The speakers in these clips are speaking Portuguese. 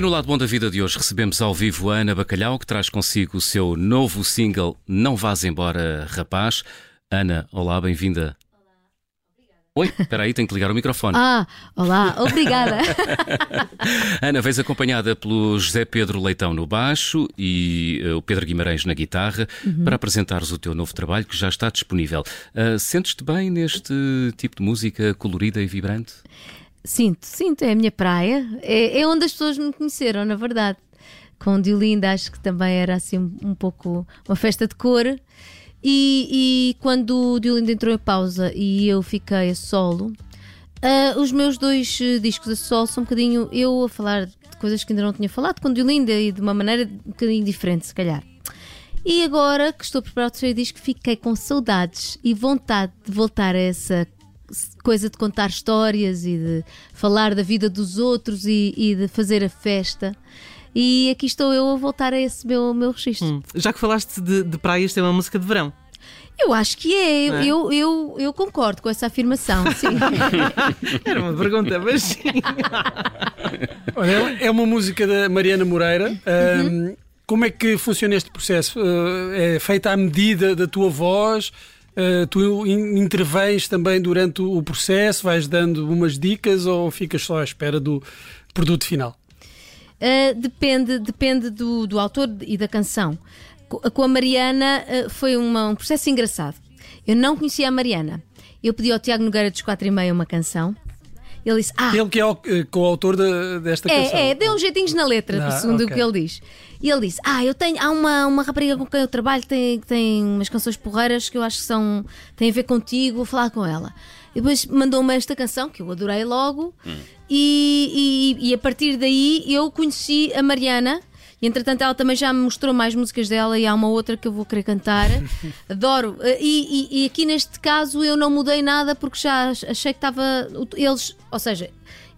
E no lado bom da vida de hoje recebemos ao vivo a Ana Bacalhau, que traz consigo o seu novo single Não Vás Embora, Rapaz. Ana, olá, bem-vinda. Oi, espera aí, tenho que ligar o microfone. Ah, olá, obrigada. Ana, vens acompanhada pelo José Pedro Leitão no baixo e uh, o Pedro Guimarães na guitarra uhum. para apresentares o teu novo trabalho que já está disponível. Uh, Sentes-te bem neste tipo de música colorida e vibrante? Sinto, sinto, é a minha praia. É, é onde as pessoas me conheceram, na verdade. Com Diolinda, acho que também era assim um, um pouco uma festa de cor. E, e quando o Diolinda entrou em pausa e eu fiquei a solo, uh, os meus dois uh, discos a solo são um bocadinho eu a falar de coisas que ainda não tinha falado com Diolinda e de uma maneira um bocadinho diferente, se calhar. E agora que estou a preparar o terceiro disco, fiquei com saudades e vontade de voltar a essa coisa de contar histórias e de falar da vida dos outros e, e de fazer a festa. E aqui estou eu a voltar a esse meu, meu registro. Hum. Já que falaste de, de praias, tem uma música de verão. Eu acho que é. é? Eu, eu, eu concordo com essa afirmação. Sim. Era uma pergunta, mas sim. Olha, é uma música da Mariana Moreira. Uhum. Um, como é que funciona este processo? Uh, é feita à medida da tua voz? Uh, tu intervens também durante o processo, vais dando umas dicas ou ficas só à espera do produto final? Uh, depende depende do, do autor e da canção. Com a Mariana uh, foi uma, um processo engraçado. Eu não conhecia a Mariana. Eu pedi ao Tiago Nogueira dos 4 e meia uma canção. Ele disse: Ah, ele que é o coautor de, desta é, canção. É, deu uns jeitinhos na letra, ah, segundo okay. o que ele diz. E ele disse: Ah, eu tenho. Há uma, uma rapariga com quem eu trabalho que tem, tem umas canções porreiras que eu acho que são, têm a ver contigo, vou falar com ela. E depois mandou-me esta canção que eu adorei logo, hum. e, e, e a partir daí eu conheci a Mariana. E entretanto ela também já me mostrou mais músicas dela e há uma outra que eu vou querer cantar. Adoro. E, e, e, aqui neste caso eu não mudei nada porque já achei que estava. Eles. Ou seja,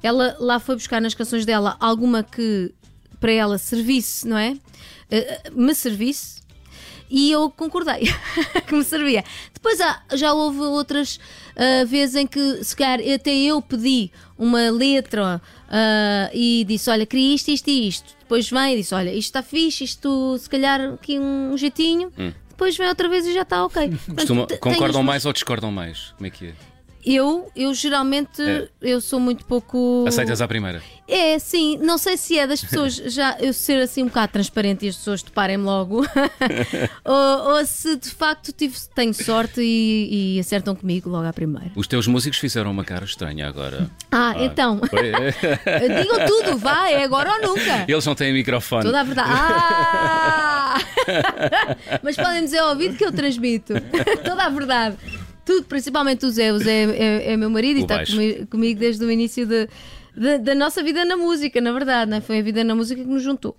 ela lá foi buscar nas canções dela alguma que para ela servisse, não é? Uh, me servisse. E eu concordei que me servia. Depois há, já houve outras uh, vezes em que, se calhar, até eu pedi uma letra uh, e disse: Olha, queria isto, isto e isto. Depois vem e disse: Olha, isto está fixe, isto se calhar aqui um jeitinho. Hum. Depois vem outra vez e já está ok. Costuma, concordam mais ou discordam mais? Como é que é? Eu, eu geralmente, é. eu sou muito pouco. Aceitas à primeira? É, sim. Não sei se é das pessoas já eu ser assim um bocado transparente e as pessoas toparem-me logo, ou, ou, se de facto tive, tenho sorte e, e, acertam comigo logo à primeira. Os teus músicos fizeram uma cara estranha agora. Ah, ah então. Digam tudo, vai, é agora ou nunca. Eles não têm microfone. Toda a verdade. Ah! Mas podem dizer ao ouvido que eu transmito. Toda a verdade. Tudo, principalmente o Zé. O Zé é, é meu marido e está comigo, comigo, desde o início de, de, da nossa vida na música, na verdade. Né? Foi a vida na música que nos juntou.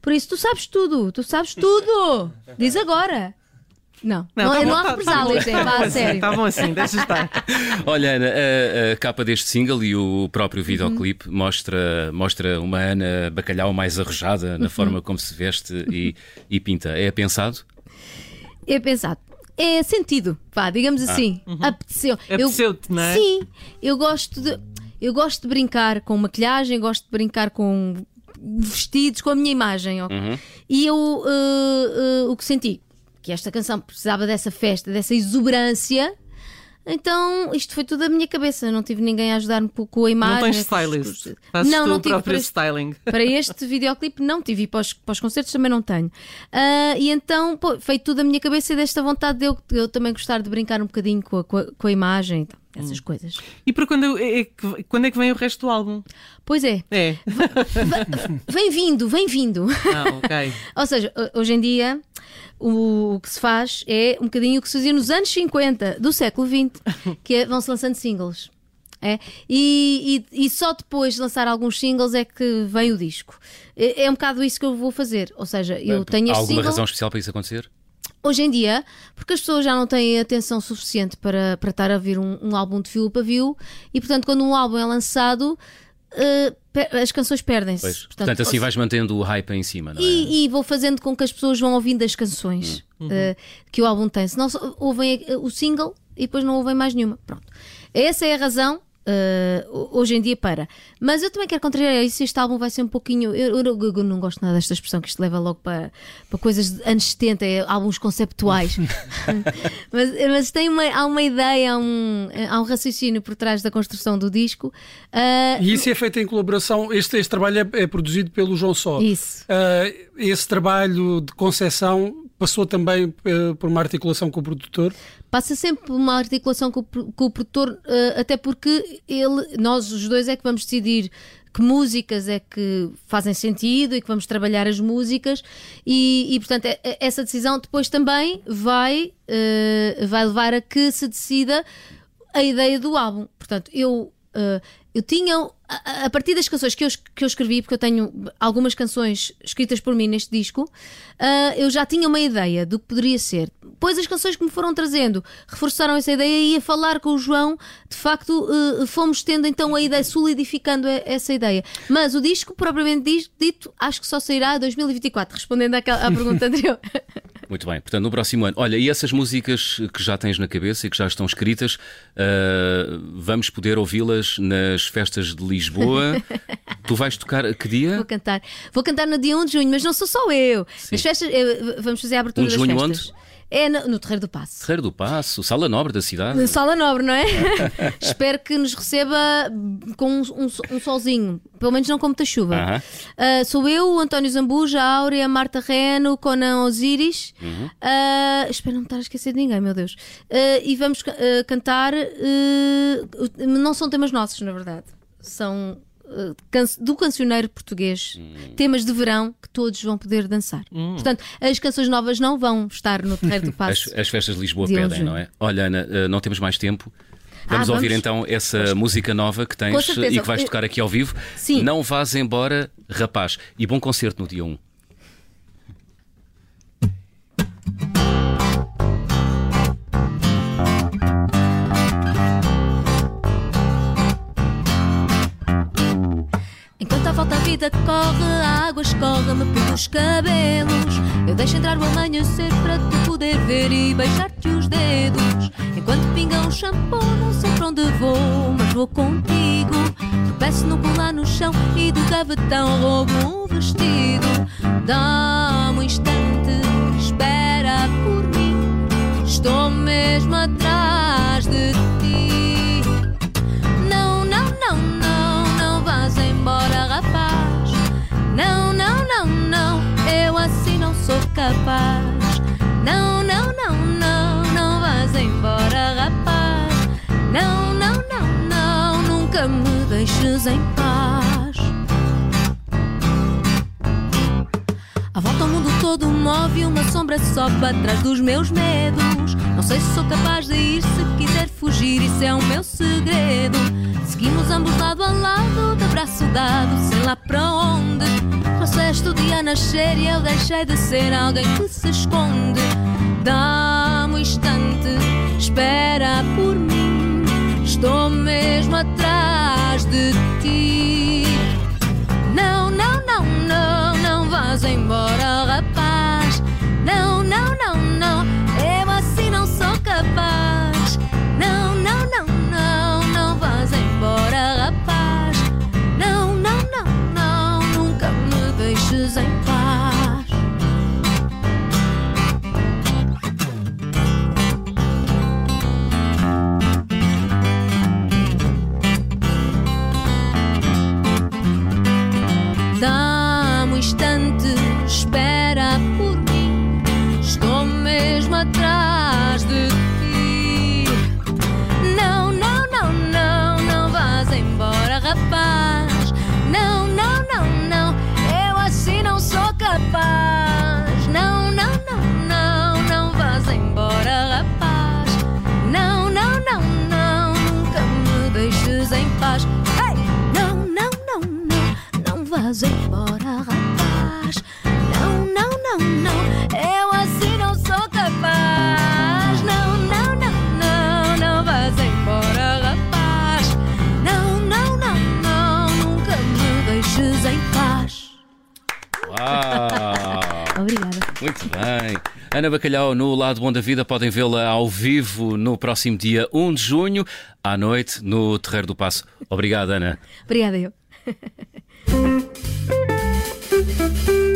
Por isso, tu sabes tudo, tu sabes tudo. Diz agora. Não, não, não, tá não há represálias, tá, tá, vá a sério. Está bom assim, deixa estar. Olha, Ana, a, a, capa deste single e o próprio videoclipe uhum. mostra, mostra uma Ana Bacalhau mais arrojada na uhum. forma como se veste e, e pinta. É pensado? É pensado é sentido, vá, digamos ah. assim. Uhum. Apeteceu. Apeteceu-te, não é? Sim, eu gosto de. Eu gosto de brincar com maquilhagem, gosto de brincar com vestidos, com a minha imagem. Uhum. E eu uh, uh, o que senti? Que esta canção precisava dessa festa, dessa exuberância então, isto foi tudo da minha cabeça. Não tive ninguém a ajudar-me com a imagem. Não tens stylist? Fazes não, não tive para este, styling. Para este videoclipe não tive e para os, para os concertos também não tenho. Uh, e então, pô, foi tudo da minha cabeça e desta vontade de eu, eu também gostar de brincar um bocadinho com a, com a, com a imagem. Então essas hum. coisas. E para quando é, é, quando é que vem o resto do álbum? Pois é. É. Vem vindo, vem vindo. Ah, ok. Ou seja, hoje em dia o, que se faz é um bocadinho o que se fazia nos anos 50 do século XX, que é, vão-se lançando singles. É? E, e, e, só depois de lançar alguns singles é que vem o disco. É, é um bocado isso que eu vou fazer. Ou seja, eu tenho Há alguma single... razão especial para isso acontecer? Hoje em dia, porque as pessoas já não têm atenção suficiente para, para estar a ver um, um álbum de fio para view, e portanto, quando um álbum é lançado, uh, as canções perdem-se. Portanto, portanto, assim vais mantendo o hype em cima, não é? E, e vou fazendo com que as pessoas vão ouvindo as canções uhum. uh, que o álbum tem. Senão ouvem o single e depois não ouvem mais nenhuma. Pronto. Essa é a razão uh, hoje em dia para. Mas eu também quero contrariar isso. Este álbum vai ser um pouquinho. Eu, eu, eu, não gosto nada desta expressão que isto leva logo para, para coisas de anos 70, é, álbuns conceptuais. mas, mas tem uma, há uma ideia, há um, há um raciocínio por trás da construção do disco. Uh, e isso é feito em colaboração. Este, este trabalho é, é produzido pelo João Só. Isso. Uh, esse trabalho de concepção passou também por uma articulação com o produtor? passa sempre uma articulação com, com o produtor, uh, até porque ele, nós os dois é que vamos decidir que músicas é que fazem sentido e que vamos trabalhar as músicas e, e portanto é, é, essa decisão depois também vai, uh, vai levar a que se decida a ideia do álbum. Portanto, eu, uh, eu tinha a, partir das canções que eu, que eu escrevi, porque eu tenho algumas canções escritas por mim neste disco, uh, eu já tinha uma ideia do que poderia ser. Depois as canções que me foram trazendo reforçaram essa ideia e a falar com o João, de facto, uh, fomos tendo então a ideia, solidificando essa ideia. Mas o disco, propriamente dito, acho que só sairá em 2024, respondendo àquela, à pergunta anterior. Muito bem, portanto, no próximo ano. Olha, e essas músicas que já tens na cabeça e que já estão escritas, uh, vamos poder ouvi-las nas festas de Lisboa. tu vais tocar que dia? Vou cantar. Vou cantar no dia 1 de junho, mas não sou só eu. Sim. As festas, eu, vamos fazer a abertura 1 de junho das festas. onde? É no, no, Terreiro do Passo. Terreiro do Passo, Sala Nobre da cidade. Sala Nobre, não é? Espero que nos receba com um, um, um, solzinho, pelo menos não com muita chuva. Uh -huh. uh, sou eu, o António Zambuja, a Áurea, a Marta Reno, Conan Osiris. Uh -huh. uh, espero não me estar a esquecer de ninguém, meu Deus. Uh, e vamos uh, cantar. não são temas nossos, na verdade. São do cancioneiro português, hum. temas de verão que todos vão poder dançar. Hum. Portanto, as canções novas não vão estar no Terreiro do Passo. as, as, festas de Lisboa de pedem, não é? Olha, Ana, eh, não temos mais tempo. Vamos, ah, vamos ouvir então essa Poxa. música nova que tens e que vais tocar aqui ao vivo. Sim. Não vás embora, rapaz. E bom concerto no dia 1. Vida corre, a água escorre-me pelos cabelos. Eu deixo entrar o amanhecer para tu poder ver e beijar-te os dedos. Enquanto pinga um shampoo, não sei para onde vou, mas vou contigo. Tropeço no colar no chão e do gavetão roubo um vestido. Dá-me um instante, capaz. Não, não, não, não, não vás embora, rapaz. Não, não, não, não, nunca me deixes em paz. A volta ao mundo todo move uma sombra só para trás dos meus medos. Não sei se sou capaz de ir, se quiser fugir, isso é o meu segredo. Seguimos ambos lado a lado, de braço dado, sei lá para onde. Trouxeste o dia nascer e eu deixei de ser alguém que se esconde. Dá-me um instante, espera por mim. Estou mesmo atrás de ti. Não, não, não, não, não vás embora, vás embora, rapaz. Não, não, não, não, eu assim não sou capaz. Não, não, não, não, não vás embora, rapaz. Não, não, não, não, nunca me deixes em paz. Uau! Obrigada. Muito bem. Ana Bacalhau, no Lado Bom da Vida, podem vê-la ao vivo no próximo dia 1 de junho, à noite, no Terreiro do Passo. Obrigado, Ana. Obrigada, eu. Thank you.